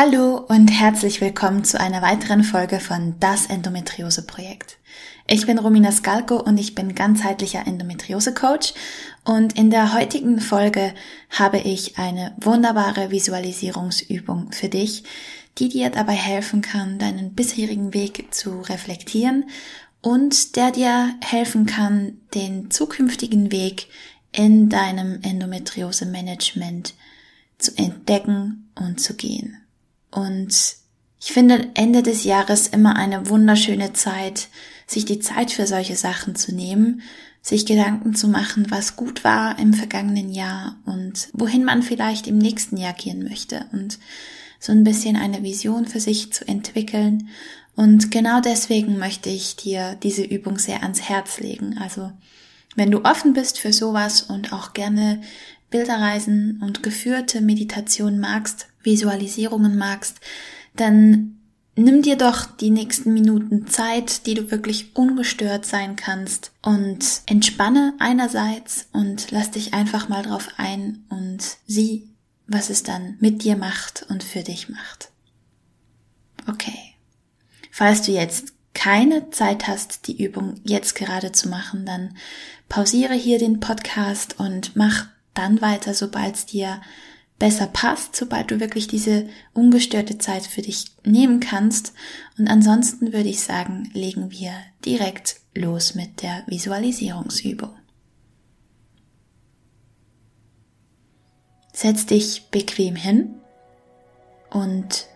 Hallo und herzlich willkommen zu einer weiteren Folge von Das Endometriose Projekt. Ich bin Romina Skalko und ich bin ganzheitlicher Endometriose-Coach und in der heutigen Folge habe ich eine wunderbare Visualisierungsübung für dich, die dir dabei helfen kann, deinen bisherigen Weg zu reflektieren und der dir helfen kann, den zukünftigen Weg in deinem Endometriose-Management zu entdecken und zu gehen. Und ich finde Ende des Jahres immer eine wunderschöne Zeit, sich die Zeit für solche Sachen zu nehmen, sich Gedanken zu machen, was gut war im vergangenen Jahr und wohin man vielleicht im nächsten Jahr gehen möchte und so ein bisschen eine Vision für sich zu entwickeln. Und genau deswegen möchte ich dir diese Übung sehr ans Herz legen. Also, wenn du offen bist für sowas und auch gerne Bilderreisen und geführte Meditation magst, Visualisierungen magst, dann Nimm dir doch die nächsten Minuten Zeit, die du wirklich ungestört sein kannst und entspanne einerseits und lass dich einfach mal drauf ein und sieh, was es dann mit dir macht und für dich macht. Okay. Falls du jetzt keine Zeit hast, die Übung jetzt gerade zu machen, dann pausiere hier den Podcast und mach dann weiter, sobald es dir besser passt, sobald du wirklich diese ungestörte Zeit für dich nehmen kannst. Und ansonsten würde ich sagen, legen wir direkt los mit der Visualisierungsübung. Setz dich bequem hin und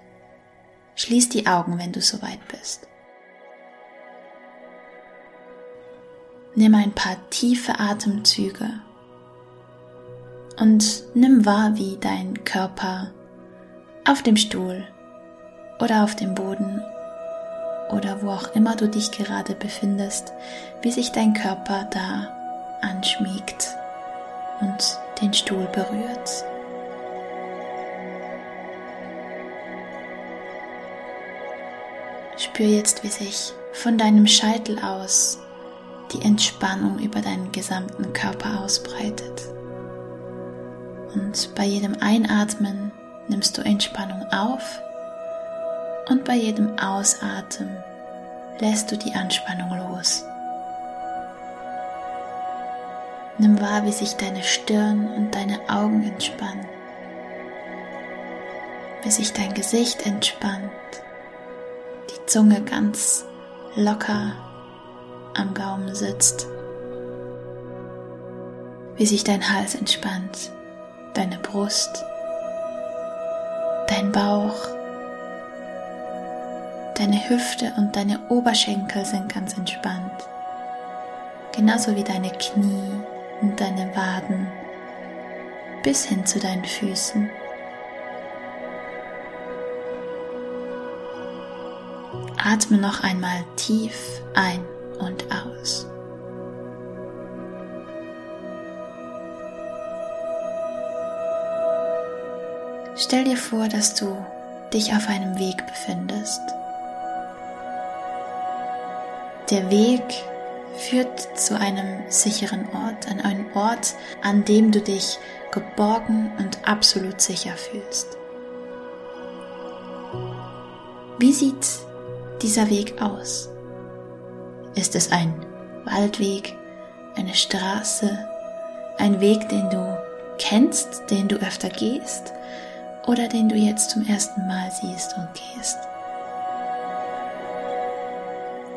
schließ die Augen, wenn du soweit bist. Nimm ein paar tiefe Atemzüge und nimm wahr, wie dein Körper auf dem Stuhl oder auf dem Boden oder wo auch immer du dich gerade befindest, wie sich dein Körper da anschmiegt und den Stuhl berührt. Spür jetzt, wie sich von deinem Scheitel aus die Entspannung über deinen gesamten Körper ausbreitet. Und bei jedem Einatmen nimmst du Entspannung auf. Und bei jedem Ausatmen lässt du die Anspannung los. Nimm wahr, wie sich deine Stirn und deine Augen entspannen, wie sich dein Gesicht entspannt, die Zunge ganz locker am Gaumen sitzt, wie sich dein Hals entspannt deine Brust, dein Bauch, deine Hüfte und deine Oberschenkel sind ganz entspannt. Genauso wie deine Knie und deine Waden bis hin zu deinen Füßen. Atme noch einmal tief ein und aus. Stell dir vor, dass du dich auf einem Weg befindest. Der Weg führt zu einem sicheren Ort, an einen Ort, an dem du dich geborgen und absolut sicher fühlst. Wie sieht dieser Weg aus? Ist es ein Waldweg, eine Straße, ein Weg, den du kennst, den du öfter gehst? Oder den du jetzt zum ersten Mal siehst und gehst.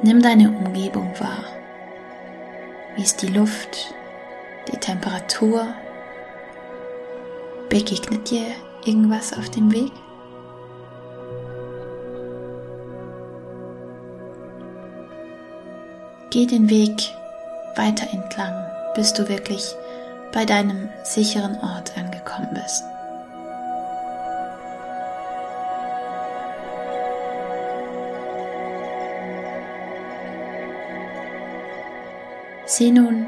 Nimm deine Umgebung wahr. Wie ist die Luft, die Temperatur? Begegnet dir irgendwas auf dem Weg? Geh den Weg weiter entlang, bis du wirklich bei deinem sicheren Ort angekommen bist. Sieh nun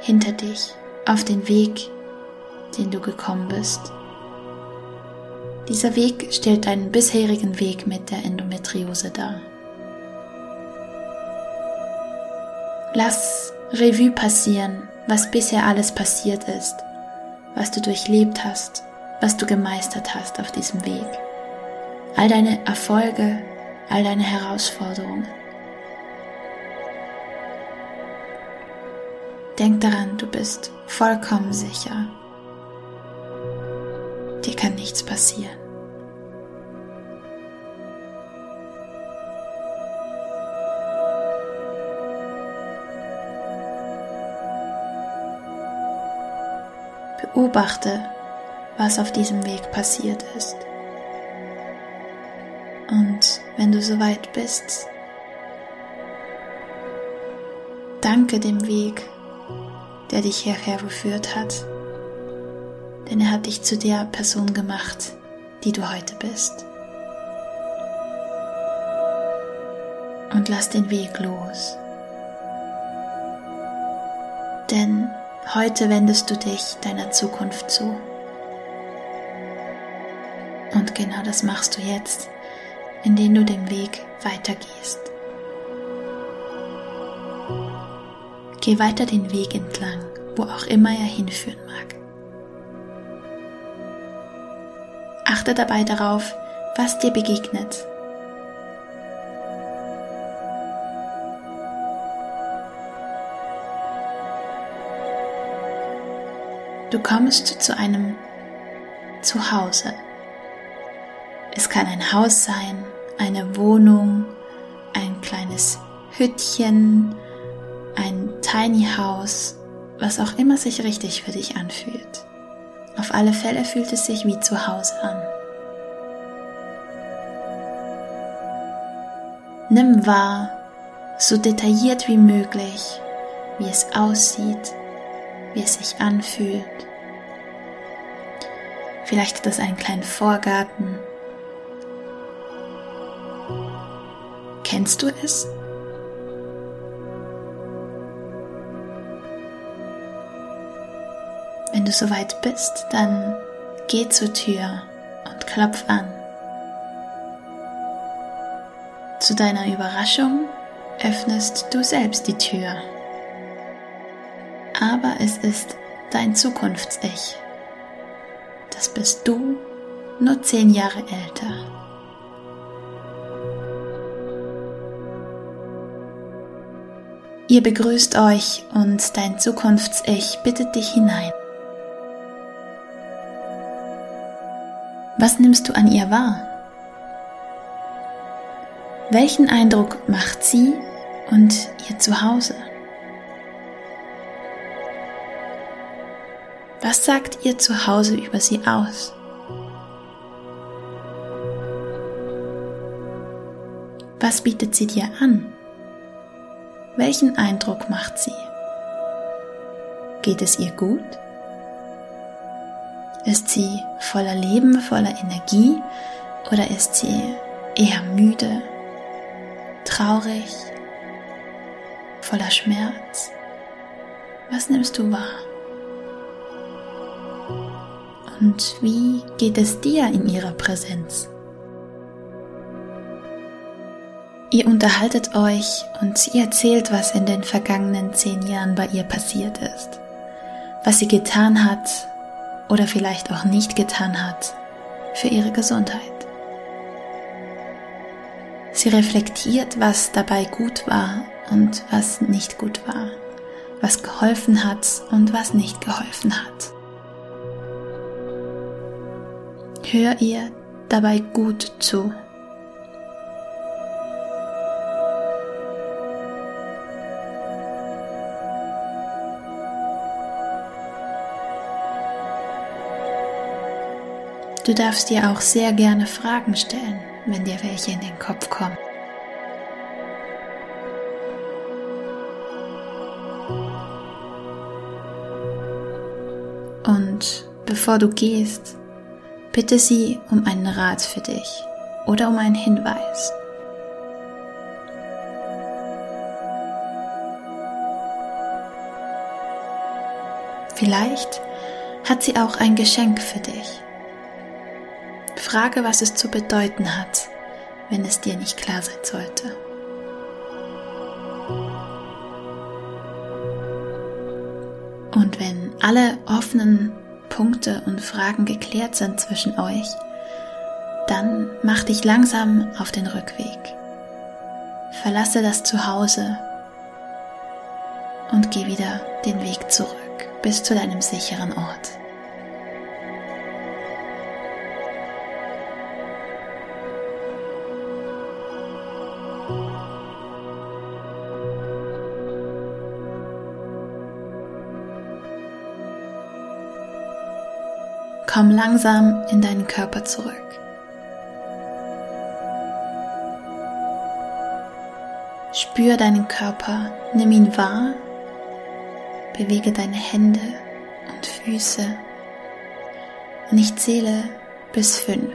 hinter dich auf den Weg, den du gekommen bist. Dieser Weg stellt deinen bisherigen Weg mit der Endometriose dar. Lass Revue passieren, was bisher alles passiert ist, was du durchlebt hast, was du gemeistert hast auf diesem Weg. All deine Erfolge, all deine Herausforderungen. Denk daran, du bist vollkommen sicher. Dir kann nichts passieren. Beobachte, was auf diesem Weg passiert ist. Und wenn du soweit bist, danke dem Weg, der dich hierher geführt hat, denn er hat dich zu der Person gemacht, die du heute bist. Und lass den Weg los. Denn heute wendest du dich deiner Zukunft zu. Und genau das machst du jetzt, indem du den Weg weitergehst. Geh weiter den Weg entlang, wo auch immer er hinführen mag. Achte dabei darauf, was dir begegnet. Du kommst zu einem Zuhause. Es kann ein Haus sein, eine Wohnung, ein kleines Hüttchen, Tiny House, was auch immer sich richtig für dich anfühlt. Auf alle Fälle fühlt es sich wie zu Hause an. Nimm wahr, so detailliert wie möglich, wie es aussieht, wie es sich anfühlt. Vielleicht hat es einen kleinen Vorgarten. Kennst du es? Du soweit bist, dann geh zur Tür und klopf an. Zu deiner Überraschung öffnest du selbst die Tür. Aber es ist dein Zukunfts-Ich. Das bist du, nur zehn Jahre älter. Ihr begrüßt euch und dein Zukunfts-Ich bittet dich hinein. Was nimmst du an ihr wahr? Welchen Eindruck macht sie und ihr Zuhause? Was sagt ihr Zuhause über sie aus? Was bietet sie dir an? Welchen Eindruck macht sie? Geht es ihr gut? Ist sie voller Leben, voller Energie oder ist sie eher müde, traurig, voller Schmerz? Was nimmst du wahr? Und wie geht es dir in ihrer Präsenz? Ihr unterhaltet euch und sie erzählt, was in den vergangenen zehn Jahren bei ihr passiert ist, was sie getan hat, oder vielleicht auch nicht getan hat für ihre Gesundheit. Sie reflektiert, was dabei gut war und was nicht gut war, was geholfen hat und was nicht geholfen hat. Hör ihr dabei gut zu. Du darfst dir auch sehr gerne Fragen stellen, wenn dir welche in den Kopf kommen. Und bevor du gehst, bitte sie um einen Rat für dich oder um einen Hinweis. Vielleicht hat sie auch ein Geschenk für dich. Frage, was es zu bedeuten hat, wenn es dir nicht klar sein sollte. Und wenn alle offenen Punkte und Fragen geklärt sind zwischen euch, dann mach dich langsam auf den Rückweg. Verlasse das Zuhause und geh wieder den Weg zurück bis zu deinem sicheren Ort. Komm langsam in deinen Körper zurück. Spür deinen Körper, nimm ihn wahr, bewege deine Hände und Füße und ich zähle bis fünf.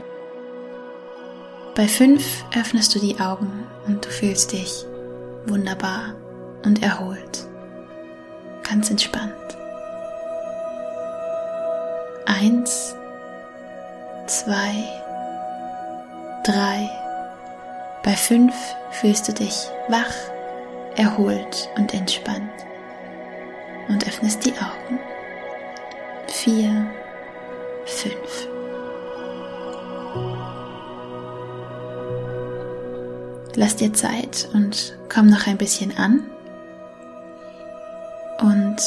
Bei fünf öffnest du die Augen und du fühlst dich wunderbar und erholt, ganz entspannt. Eins, zwei, drei. Bei fünf fühlst du dich wach, erholt und entspannt und öffnest die Augen. Vier, fünf. Lass dir Zeit und komm noch ein bisschen an. Und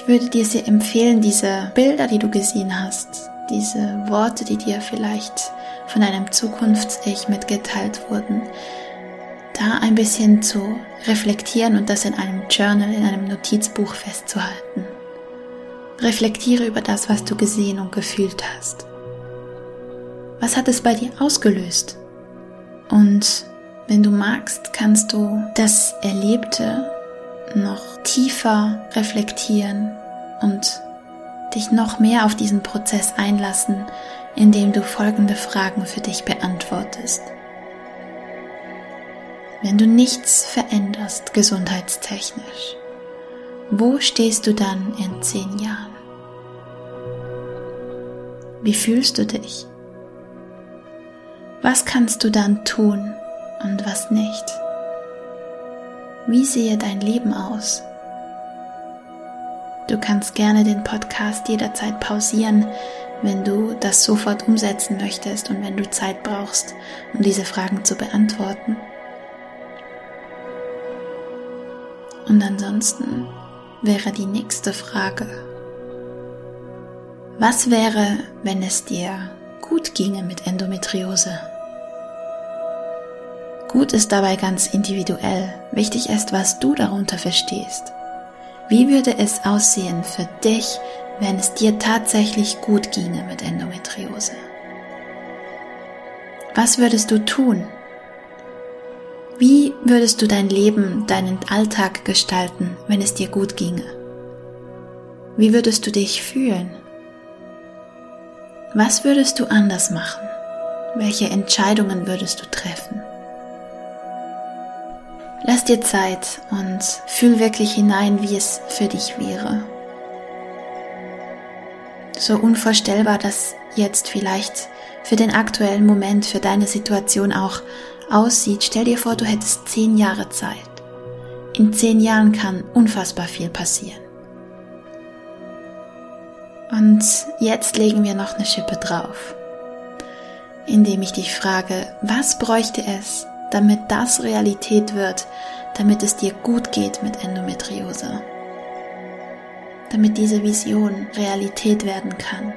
ich würde dir sehr empfehlen, diese Bilder, die du gesehen hast, diese Worte, die dir vielleicht von einem Zukunfts-Ich mitgeteilt wurden, da ein bisschen zu reflektieren und das in einem Journal, in einem Notizbuch festzuhalten. Reflektiere über das, was du gesehen und gefühlt hast. Was hat es bei dir ausgelöst? Und wenn du magst, kannst du das Erlebte noch tiefer reflektieren und dich noch mehr auf diesen Prozess einlassen, indem du folgende Fragen für dich beantwortest. Wenn du nichts veränderst gesundheitstechnisch, wo stehst du dann in zehn Jahren? Wie fühlst du dich? Was kannst du dann tun und was nicht? Wie sehe dein Leben aus? Du kannst gerne den Podcast jederzeit pausieren, wenn du das sofort umsetzen möchtest und wenn du Zeit brauchst, um diese Fragen zu beantworten. Und ansonsten wäre die nächste Frage, was wäre, wenn es dir gut ginge mit Endometriose? Gut ist dabei ganz individuell. Wichtig ist, was du darunter verstehst. Wie würde es aussehen für dich, wenn es dir tatsächlich gut ginge mit Endometriose? Was würdest du tun? Wie würdest du dein Leben, deinen Alltag gestalten, wenn es dir gut ginge? Wie würdest du dich fühlen? Was würdest du anders machen? Welche Entscheidungen würdest du treffen? Lass dir Zeit und fühl wirklich hinein, wie es für dich wäre. So unvorstellbar das jetzt vielleicht für den aktuellen Moment, für deine Situation auch aussieht, stell dir vor, du hättest zehn Jahre Zeit. In zehn Jahren kann unfassbar viel passieren. Und jetzt legen wir noch eine Schippe drauf, indem ich dich frage, was bräuchte es, damit das Realität wird, damit es dir gut geht mit Endometriose, damit diese Vision Realität werden kann.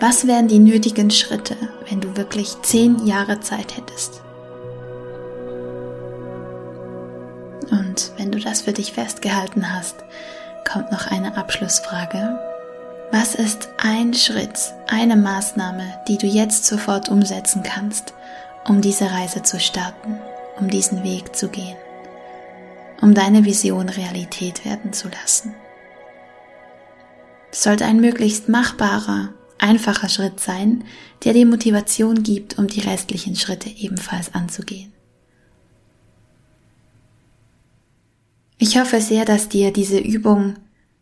Was wären die nötigen Schritte, wenn du wirklich zehn Jahre Zeit hättest? Und wenn du das für dich festgehalten hast, kommt noch eine Abschlussfrage. Was ist ein Schritt, eine Maßnahme, die du jetzt sofort umsetzen kannst, um diese Reise zu starten, um diesen Weg zu gehen, um deine Vision Realität werden zu lassen. Es sollte ein möglichst machbarer, einfacher Schritt sein, der dir Motivation gibt, um die restlichen Schritte ebenfalls anzugehen. Ich hoffe sehr, dass dir diese Übung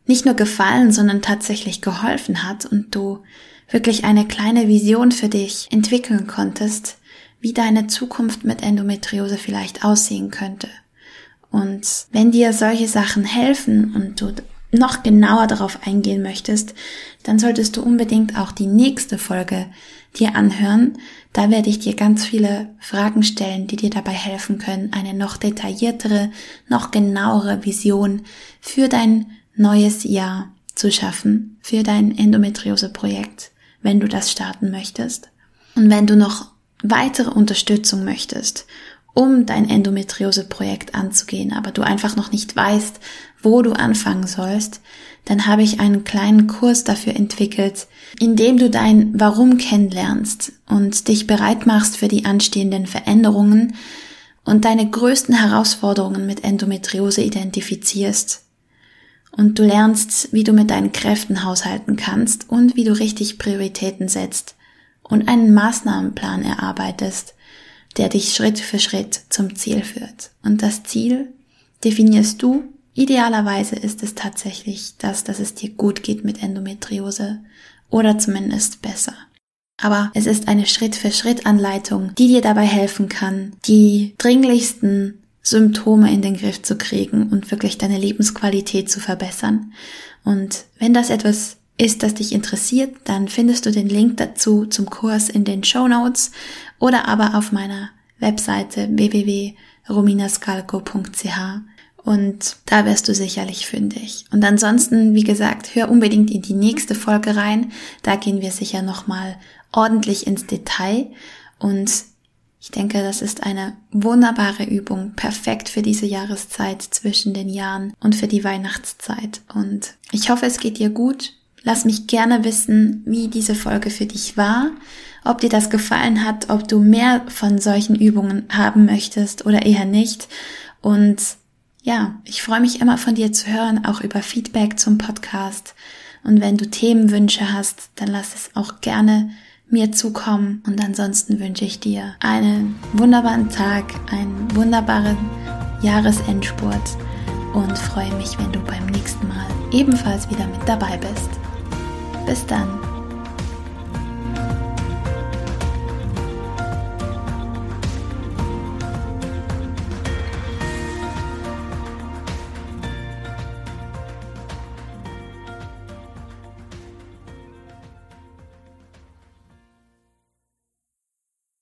nicht nur gefallen, sondern tatsächlich geholfen hat und du wirklich eine kleine Vision für dich entwickeln konntest, wie deine Zukunft mit Endometriose vielleicht aussehen könnte. Und wenn dir solche Sachen helfen und du noch genauer darauf eingehen möchtest, dann solltest du unbedingt auch die nächste Folge dir anhören. Da werde ich dir ganz viele Fragen stellen, die dir dabei helfen können, eine noch detailliertere, noch genauere Vision für dein neues Jahr zu schaffen, für dein Endometriose-Projekt, wenn du das starten möchtest. Und wenn du noch weitere Unterstützung möchtest, um dein Endometriose-Projekt anzugehen, aber du einfach noch nicht weißt, wo du anfangen sollst, dann habe ich einen kleinen Kurs dafür entwickelt, in dem du dein Warum kennenlernst und dich bereit machst für die anstehenden Veränderungen und deine größten Herausforderungen mit Endometriose identifizierst. Und du lernst, wie du mit deinen Kräften haushalten kannst und wie du richtig Prioritäten setzt und einen Maßnahmenplan erarbeitest, der dich Schritt für Schritt zum Ziel führt. Und das Ziel definierst du. Idealerweise ist es tatsächlich das, dass es dir gut geht mit Endometriose oder zumindest besser. Aber es ist eine Schritt-für-Schritt-Anleitung, die dir dabei helfen kann, die dringlichsten Symptome in den Griff zu kriegen und wirklich deine Lebensqualität zu verbessern. Und wenn das etwas ist, das dich interessiert, dann findest du den Link dazu zum Kurs in den Show Notes oder aber auf meiner Webseite www.rominascalco.ch und da wärst du sicherlich fündig. Und ansonsten, wie gesagt, hör unbedingt in die nächste Folge rein. Da gehen wir sicher nochmal ordentlich ins Detail und ich denke, das ist eine wunderbare Übung, perfekt für diese Jahreszeit zwischen den Jahren und für die Weihnachtszeit. Und ich hoffe, es geht dir gut Lass mich gerne wissen, wie diese Folge für dich war, ob dir das gefallen hat, ob du mehr von solchen Übungen haben möchtest oder eher nicht. Und ja, ich freue mich immer von dir zu hören, auch über Feedback zum Podcast. Und wenn du Themenwünsche hast, dann lass es auch gerne mir zukommen. Und ansonsten wünsche ich dir einen wunderbaren Tag, einen wunderbaren Jahresendspurt und freue mich, wenn du beim nächsten Mal ebenfalls wieder mit dabei bist. Bis dann.